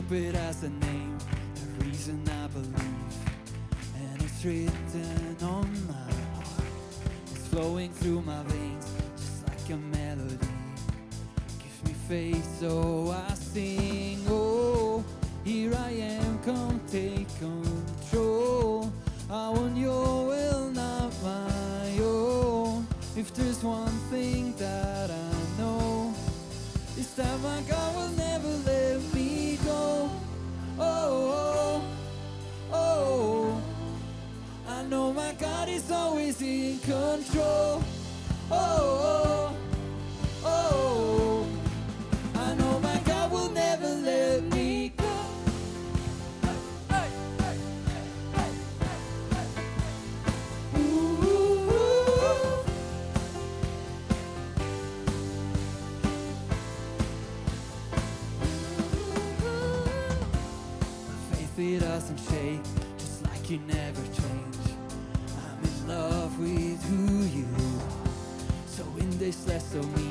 hope it has a name, the reason I believe. And it's written on my heart, it's flowing through my veins, just like a melody. Give me faith so I sing. Oh, here I am, come take control. I want your will, not my own. If there's one thing that I know, it's that my God know my God is always in control. Oh, oh, oh. oh. I know my God will never let me go. Faith it doesn't shake, just like you never this less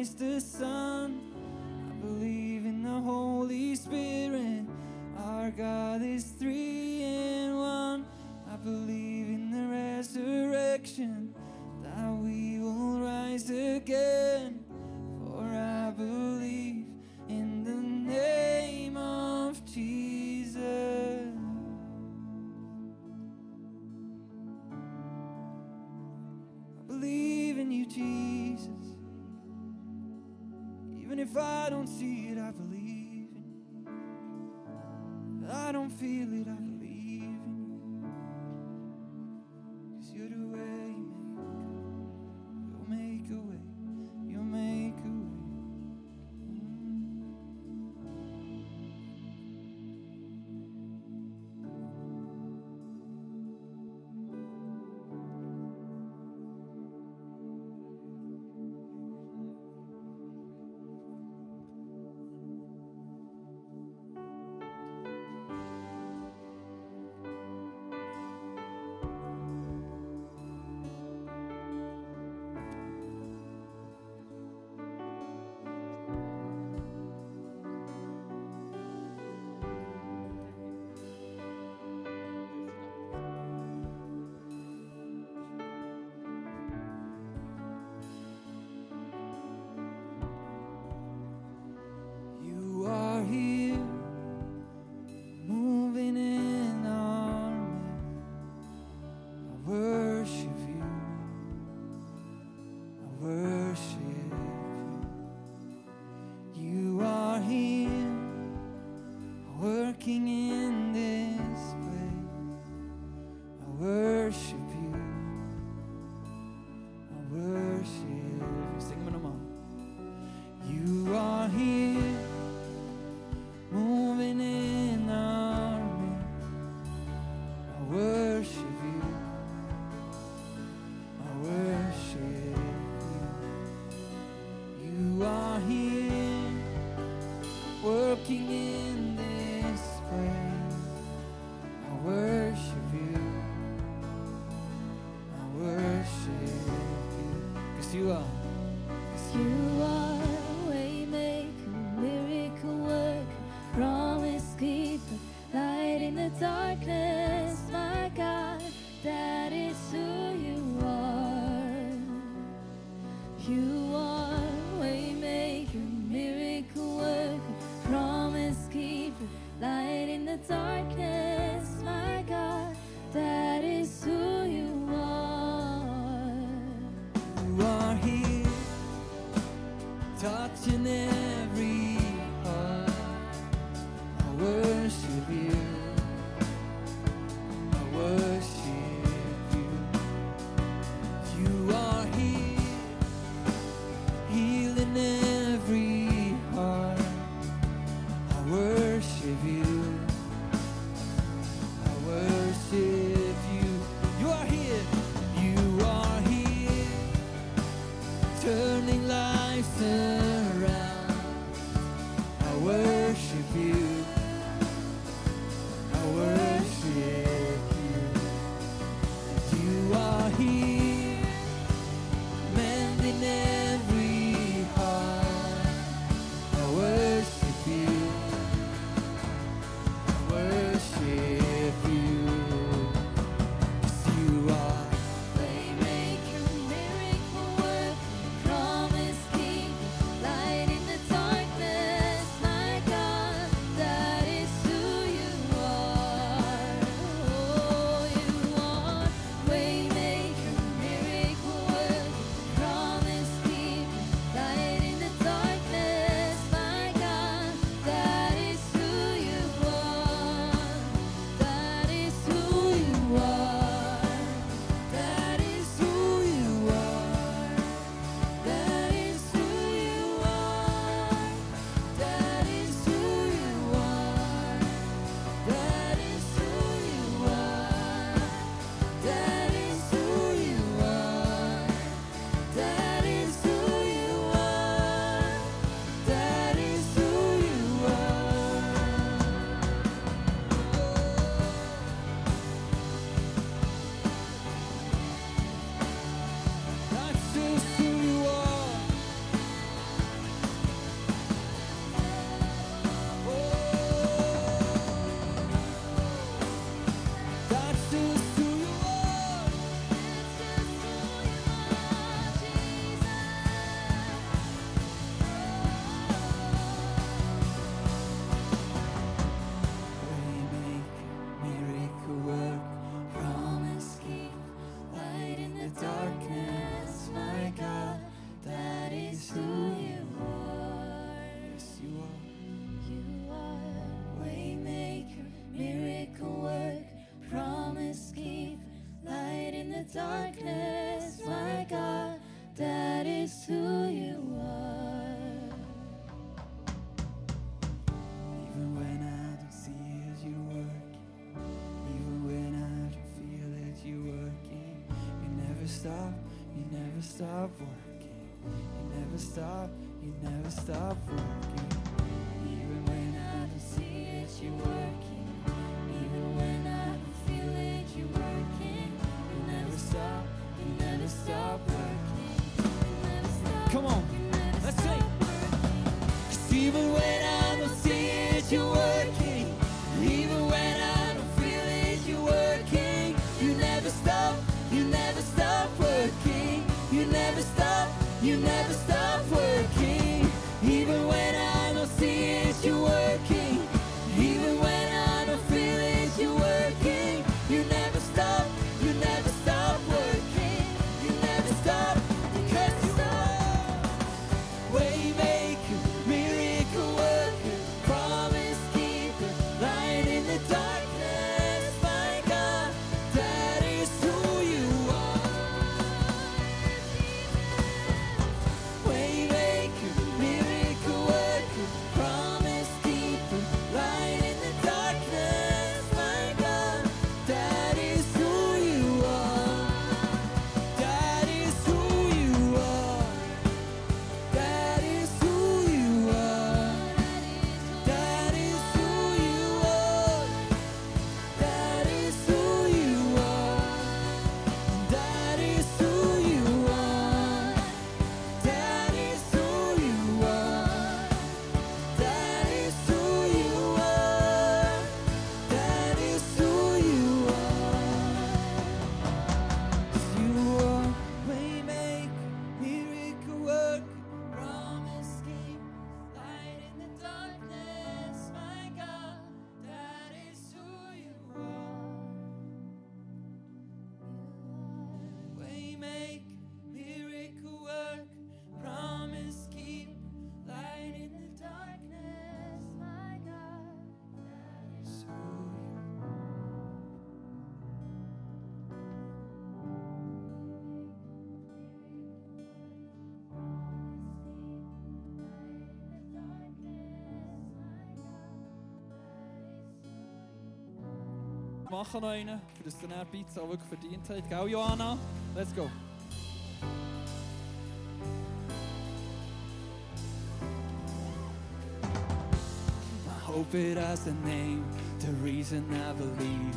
Christ the Son. Darkness, stop, you never stop working. You never stop, you never stop working. Even when I don't see it, you're working. Even when I don't feel it, you working. You never stop, you never stop working. Never stop Come on. Machen noch einen, für das dann er Pizza auch wirklich verdient hat. Gell, Johanna? Let's go. I hope it has a name, the reason I believe.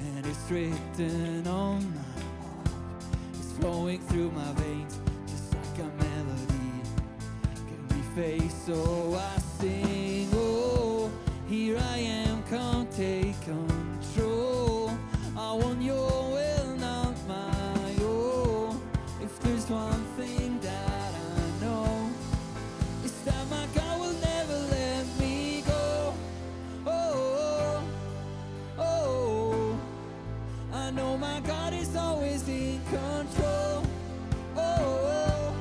And it's written on my heart. It's flowing through my veins, just like a melody. Can be face so I sing? Oh, here I am, come take on. God is always in control. Oh, oh,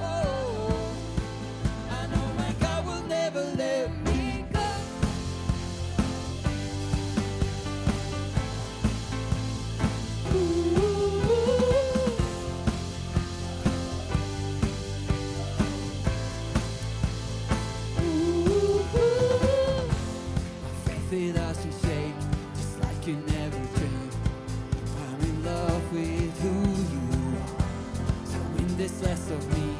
oh, oh. I know my God will never let me go. Ooh. Ooh. Ooh. My faith in us. to of me.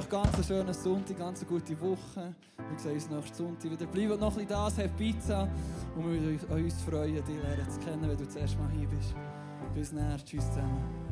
euch ganz einen schönen Sonntag, ganz eine gute Woche. Wir sehen uns nächsten Sonntag wieder. Bleibt noch ein bisschen da, habt Pizza. Und wir würden uns freuen, dich lernen zu kennen, wenn du das erste mal hier bist. Bis nächstes Tschüss zusammen.